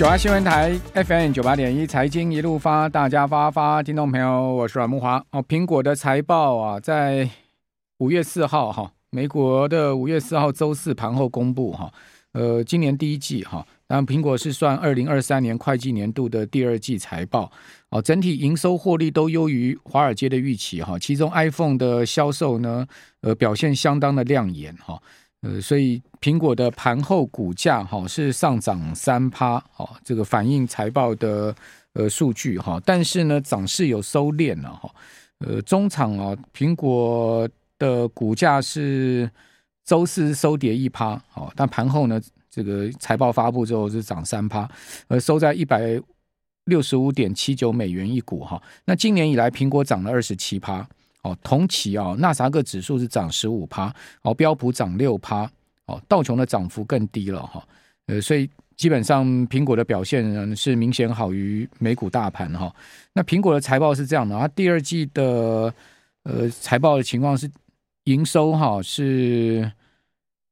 九八新闻台 FM 九八点一财经一路发，大家发发，听众朋友，我是阮木华。哦，苹果的财报啊，在五月四号哈，美国的五月四号周四盘后公布哈。呃，今年第一季哈，当然苹果是算二零二三年会计年度的第二季财报。哦，整体营收获利都优于华尔街的预期哈，其中 iPhone 的销售呢，呃，表现相当的亮眼哈。呃，所以苹果的盘后股价哈是上涨三趴，哦，这个反映财报的呃数据哈，但是呢涨势有收敛了哈，呃，中场啊，苹果的股价是周四收跌一趴，哦，但盘后呢这个财报发布之后是涨三趴，呃，收在一百六十五点七九美元一股哈，那今年以来苹果涨了二十七趴。哦，同期啊，纳斯达克指数是涨十五趴，哦，标普涨六趴，哦，道琼的涨幅更低了哈，呃，所以基本上苹果的表现呢是明显好于美股大盘哈。那苹果的财报是这样的，它第二季的呃财报的情况是营收哈是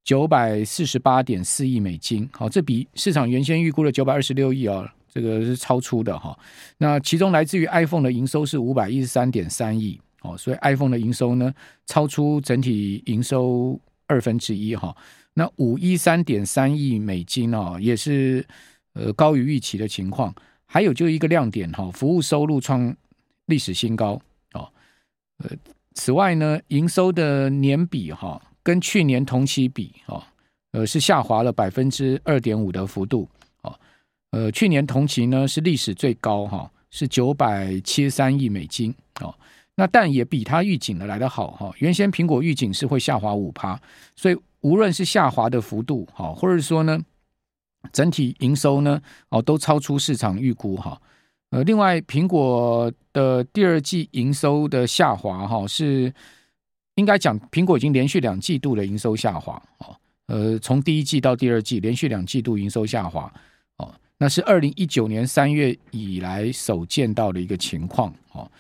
九百四十八点四亿美金，好，这比市场原先预估的九百二十六亿啊，这个是超出的哈。那其中来自于 iPhone 的营收是五百一十三点三亿。哦，所以 iPhone 的营收呢，超出整体营收二分之一哈。那五一三点三亿美金哦，也是呃高于预期的情况。还有就一个亮点哈，服务收入创历史新高哦。呃，此外呢，营收的年比哈，跟去年同期比哦，呃是下滑了百分之二点五的幅度哦。呃，去年同期呢是历史最高哈，是九百七十三亿美金哦。那但也比它预警的来得好哈，原先苹果预警是会下滑五趴，所以无论是下滑的幅度哈，或者说呢，整体营收呢哦都超出市场预估哈。呃，另外苹果的第二季营收的下滑哈，是应该讲苹果已经连续两季度的营收下滑哦，呃，从第一季到第二季连续两季度营收下滑哦，那是二零一九年三月以来首见到的一个情况哦。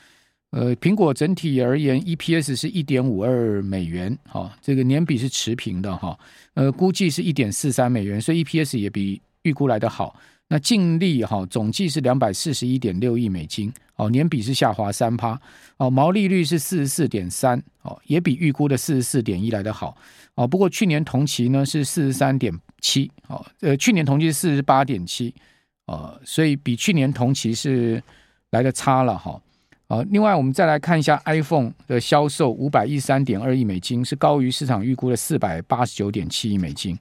呃，苹果整体而言，EPS 是一点五二美元，哈、哦，这个年比是持平的，哈、呃，估计是一点四三美元，所以 EPS 也比预估来的好。那净利哈、哦，总计是两百四十一点六亿美金，哦，年比是下滑三趴，哦，毛利率是四十四点三，哦，也比预估的四十四点一来得好，哦，不过去年同期呢是四十三点七，哦，呃，去年同期是四十八点七，呃，所以比去年同期是来的差了，哈、啊，另外我们再来看一下 iPhone 的销售，五百一十三点二亿美金，是高于市场预估的四百八十九点七亿美金。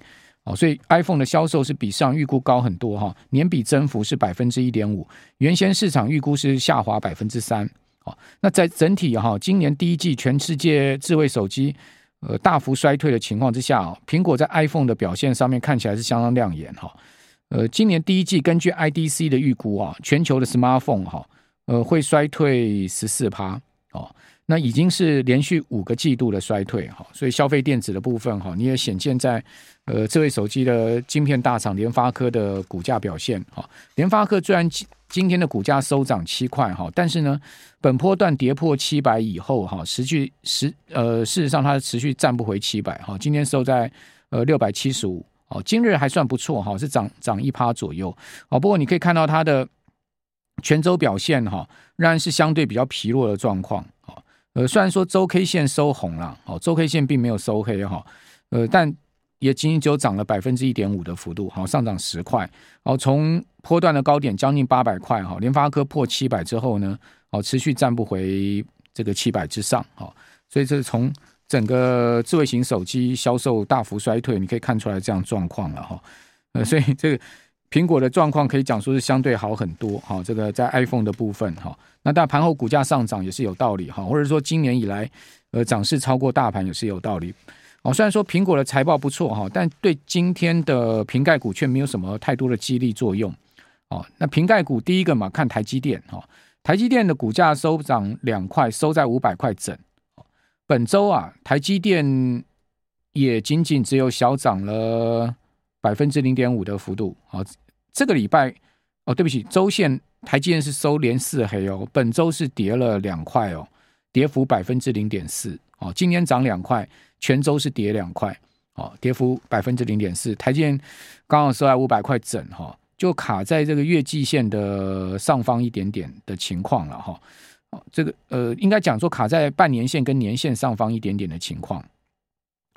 哦，所以 iPhone 的销售是比上预估高很多哈，年比增幅是百分之一点五，原先市场预估是下滑百分之三。哦，那在整体哈，今年第一季全世界智慧手机呃大幅衰退的情况之下，苹果在 iPhone 的表现上面看起来是相当亮眼哈。呃，今年第一季根据 IDC 的预估啊，全球的 Smartphone 哈。呃，会衰退十四趴哦，那已经是连续五个季度的衰退哈，所以消费电子的部分哈，你也显现在呃，智慧手机的晶片大厂联发科的股价表现哈。联发科虽然今今天的股价收涨七块哈，但是呢，本波段跌破七百以后哈，持续实呃，事实上它持续站不回七百哈，今天收在呃六百七十五哦，今日还算不错哈，是涨涨一趴左右哦，不过你可以看到它的。全周表现哈，仍然是相对比较疲弱的状况。呃，虽然说周 K 线收红了，哦，周 K 线并没有收黑哈，呃，但也仅仅只有涨了百分之一点五的幅度，好，上涨十块。哦，从波段的高点将近八百块哈，联发科破七百之后呢，哦，持续站不回这个七百之上，哈，所以这是从整个智慧型手机销售大幅衰退，你可以看出来这样状况了哈。呃，所以这个。苹果的状况可以讲说是相对好很多，哈，这个在 iPhone 的部分，哈，那但盘后股价上涨也是有道理，哈，或者说今年以来，呃，涨势超过大盘也是有道理，哦，虽然说苹果的财报不错，哈，但对今天的瓶盖股却没有什么太多的激励作用，哦，那瓶盖股第一个嘛，看台积电，哈，台积电的股价收涨两块，收在五百块整，本周啊，台积电也仅仅只有小涨了。百分之零点五的幅度，好，这个礼拜哦，对不起，周线台积电是收连四黑哦，本周是跌了两块哦，跌幅百分之零点四哦，今天涨两块，全周是跌两块哦，跌幅百分之零点四，台积电刚好收在五百块整哈，就卡在这个月季线的上方一点点的情况了哈。哦，这个呃，应该讲说卡在半年线跟年线上方一点点的情况。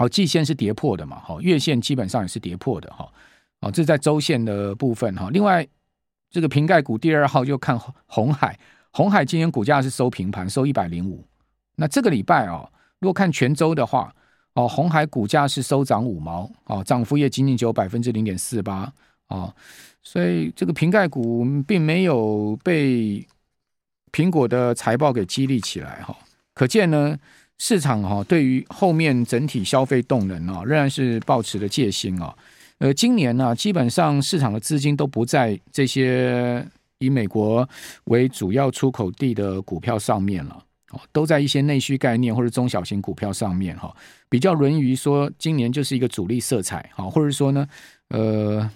好，季线是跌破的嘛？哈，月线基本上也是跌破的哈。哦，这是在周线的部分哈。另外，这个瓶盖股第二号就看红海，红海今天股价是收平盘，收一百零五。那这个礼拜啊，如果看全周的话，哦，红海股价是收涨五毛，哦，涨幅也仅仅只有百分之零点四八，哦，所以这个瓶盖股并没有被。苹果的财报给激励起来哈，可见呢，市场哈对于后面整体消费动能啊，仍然是抱持的戒心啊。呃，今年呢，基本上市场的资金都不在这些以美国为主要出口地的股票上面了，哦，都在一些内需概念或者中小型股票上面哈，比较沦于说今年就是一个主力色彩哈，或者说呢，呃，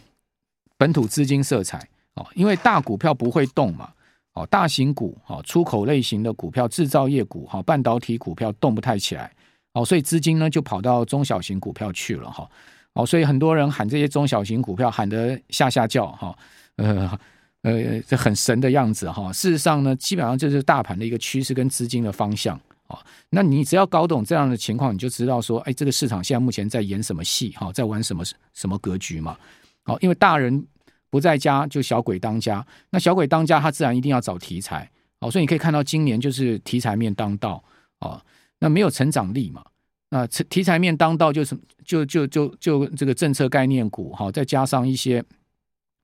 本土资金色彩哦，因为大股票不会动嘛。哦，大型股、哦出口类型的股票、制造业股、哈半导体股票动不太起来，哦，所以资金呢就跑到中小型股票去了，哈，哦，所以很多人喊这些中小型股票喊得吓吓叫，哈，呃呃，这很神的样子，哈，事实上呢，基本上就是大盘的一个趋势跟资金的方向，哦，那你只要搞懂这样的情况，你就知道说，哎，这个市场现在目前在演什么戏，哈，在玩什么什么格局嘛，哦，因为大人。不在家就小鬼当家，那小鬼当家，他自然一定要找题材。哦，所以你可以看到今年就是题材面当道哦，那没有成长力嘛，那题材面当道就是就就就就这个政策概念股哈，再加上一些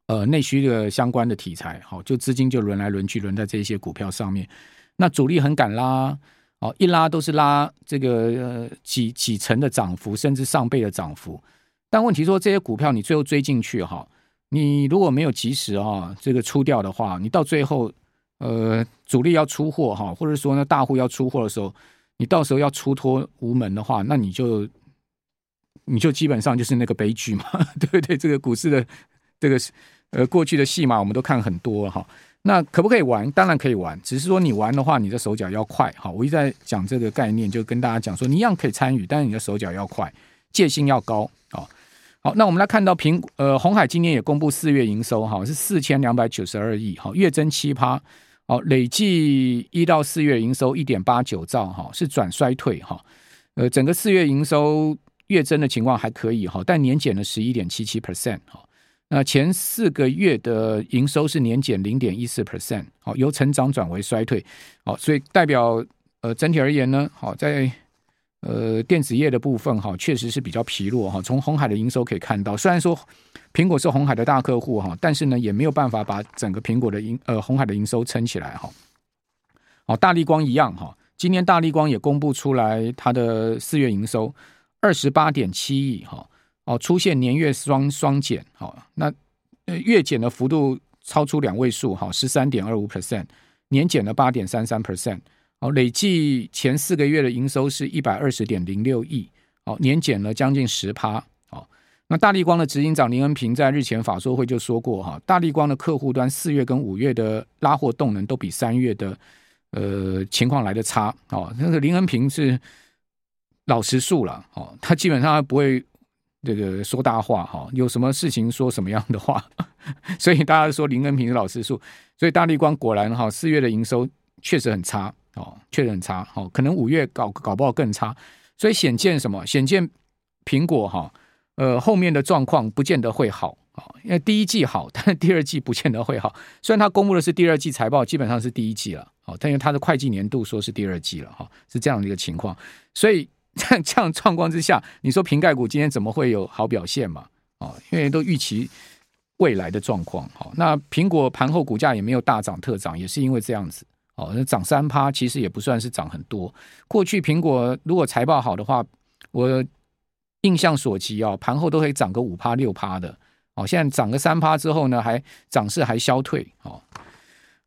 呃内需的相关的题材，好，就资金就轮来轮去轮在这些股票上面，那主力很敢拉哦，一拉都是拉这个呃几几成的涨幅，甚至上倍的涨幅，但问题说这些股票你最后追进去哈。你如果没有及时啊，这个出掉的话，你到最后，呃，主力要出货哈，或者说呢，大户要出货的时候，你到时候要出脱无门的话，那你就，你就基本上就是那个悲剧嘛，对不对？这个股市的这个呃过去的戏码我们都看很多哈。那可不可以玩？当然可以玩，只是说你玩的话，你的手脚要快哈。我一直在讲这个概念，就跟大家讲说，你一样可以参与，但是你的手脚要快，戒心要高啊。好，那我们来看到苹呃鸿海今年也公布四月营收哈，是四千两百九十二亿，哈，月增七趴，好，累计一到四月营收一点八九兆哈，是转衰退哈，呃，整个四月营收月增的情况还可以哈，但年减了十一点七七 percent 哈，那前四个月的营收是年减零点一四 percent，好，由成长转为衰退，好，所以代表呃整体而言呢，好在。呃，电子业的部分哈，确实是比较疲弱哈。从红海的营收可以看到，虽然说苹果是红海的大客户哈，但是呢，也没有办法把整个苹果的营呃红海的营收撑起来哈。好，大立光一样哈，今年大立光也公布出来它的四月营收二十八点七亿哈，哦，出现年月双双减哈，那月减的幅度超出两位数哈，十三点二五 percent，年减了八点三三 percent。哦，累计前四个月的营收是一百二十点零六亿，哦，年减了将近十趴。哦，那大立光的执行长林恩平在日前法说会就说过哈，大立光的客户端四月跟五月的拉货动能都比三月的呃情况来得差。哦，那个林恩平是老实数了，哦，他基本上不会这个说大话哈，有什么事情说什么样的话，所以大家说林恩平是老实数，所以大立光果然哈四月的营收确实很差。哦，确实很差，哦，可能五月搞搞不好更差，所以显见什么？显见苹果哈，呃，后面的状况不见得会好啊，因为第一季好，但是第二季不见得会好。虽然他公布的是第二季财报，基本上是第一季了，哦，但因为他的会计年度说是第二季了，哈，是这样的一个情况。所以 在这样状况之下，你说瓶盖股今天怎么会有好表现嘛？哦，因为都预期未来的状况，好，那苹果盘后股价也没有大涨特涨，也是因为这样子。哦，那涨三趴其实也不算是涨很多。过去苹果如果财报好的话，我印象所及啊，盘后都可以涨个五趴六趴的。哦，现在涨个三趴之后呢，还涨势还消退。哦，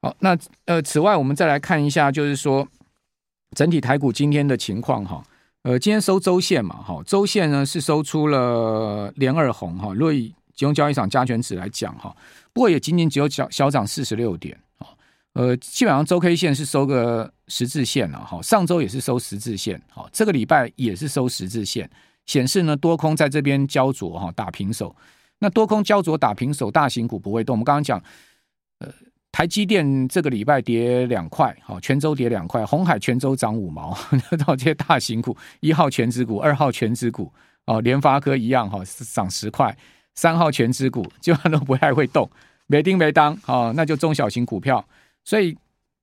好，那呃，此外我们再来看一下，就是说整体台股今天的情况哈。呃，今天收周线嘛，哈，周线呢是收出了连二红哈。若以集中交易场加权指来讲哈，不过也仅仅只有小小涨四十六点。呃，基本上周 K 线是收个十字线了哈，上周也是收十字线，好，这个礼拜也是收十字线，显示呢多空在这边焦灼哈，打平手。那多空焦灼打平手，大型股不会动。我们刚刚讲，呃，台积电这个礼拜跌两块，好，全周跌两块，鸿海全周涨五毛，到这些大型股，一号全值股，二号全值股，哦，联发科一样哈，涨十块，三号全值股基本上都不太会动，没盯没当，哦，那就中小型股票。所以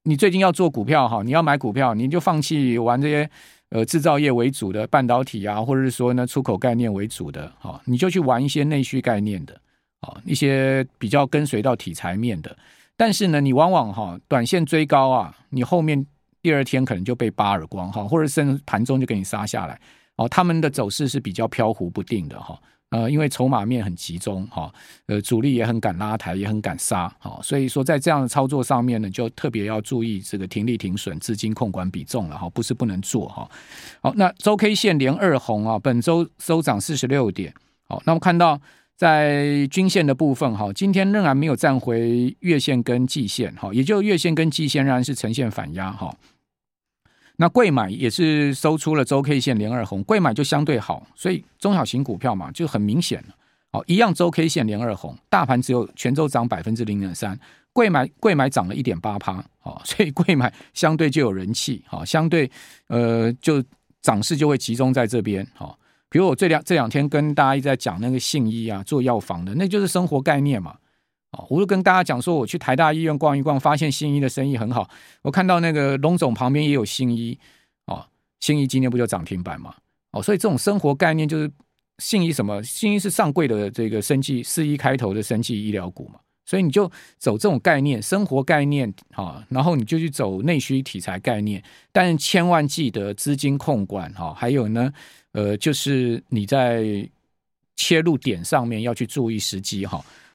你最近要做股票哈，你要买股票，你就放弃玩这些。呃，制造业为主的半导体啊，或者是说呢，出口概念为主的，哈，你就去玩一些内需概念的，啊，一些比较跟随到题材面的。但是呢，你往往哈，短线追高啊，你后面第二天可能就被扒耳光哈，或者甚至盘中就给你杀下来，哦，他们的走势是比较飘忽不定的哈。呃，因为筹码面很集中哈，呃，主力也很敢拉抬，也很敢杀，哈，所以说在这样的操作上面呢，就特别要注意这个停利停损、资金控管比重了哈，不是不能做哈。好，那周 K 线连二红啊，本周收涨四十六点。好，那我们看到在均线的部分哈，今天仍然没有站回月线跟季线哈，也就月线跟季线仍然是呈现反压哈。那贵买也是收出了周 K 线连二红，贵买就相对好，所以中小型股票嘛就很明显了。好，一样周 K 线连二红，大盘只有全周涨百分之零点三，贵买贵买涨了一点八趴，好，所以贵买相对就有人气，好，相对呃就涨势就会集中在这边，好，比如我这两这两天跟大家一直在讲那个信医啊，做药房的，那就是生活概念嘛。啊，我就跟大家讲说，我去台大医院逛一逛，发现信医的生意很好。我看到那个龙总旁边也有信医，哦，信医今天不就涨停板吗？哦，所以这种生活概念就是信医什么？信医是上柜的这个生技四一开头的生技医疗股嘛？所以你就走这种概念，生活概念，哈，然后你就去走内需题材概念，但千万记得资金控管，哈，还有呢，呃，就是你在切入点上面要去注意时机，哈。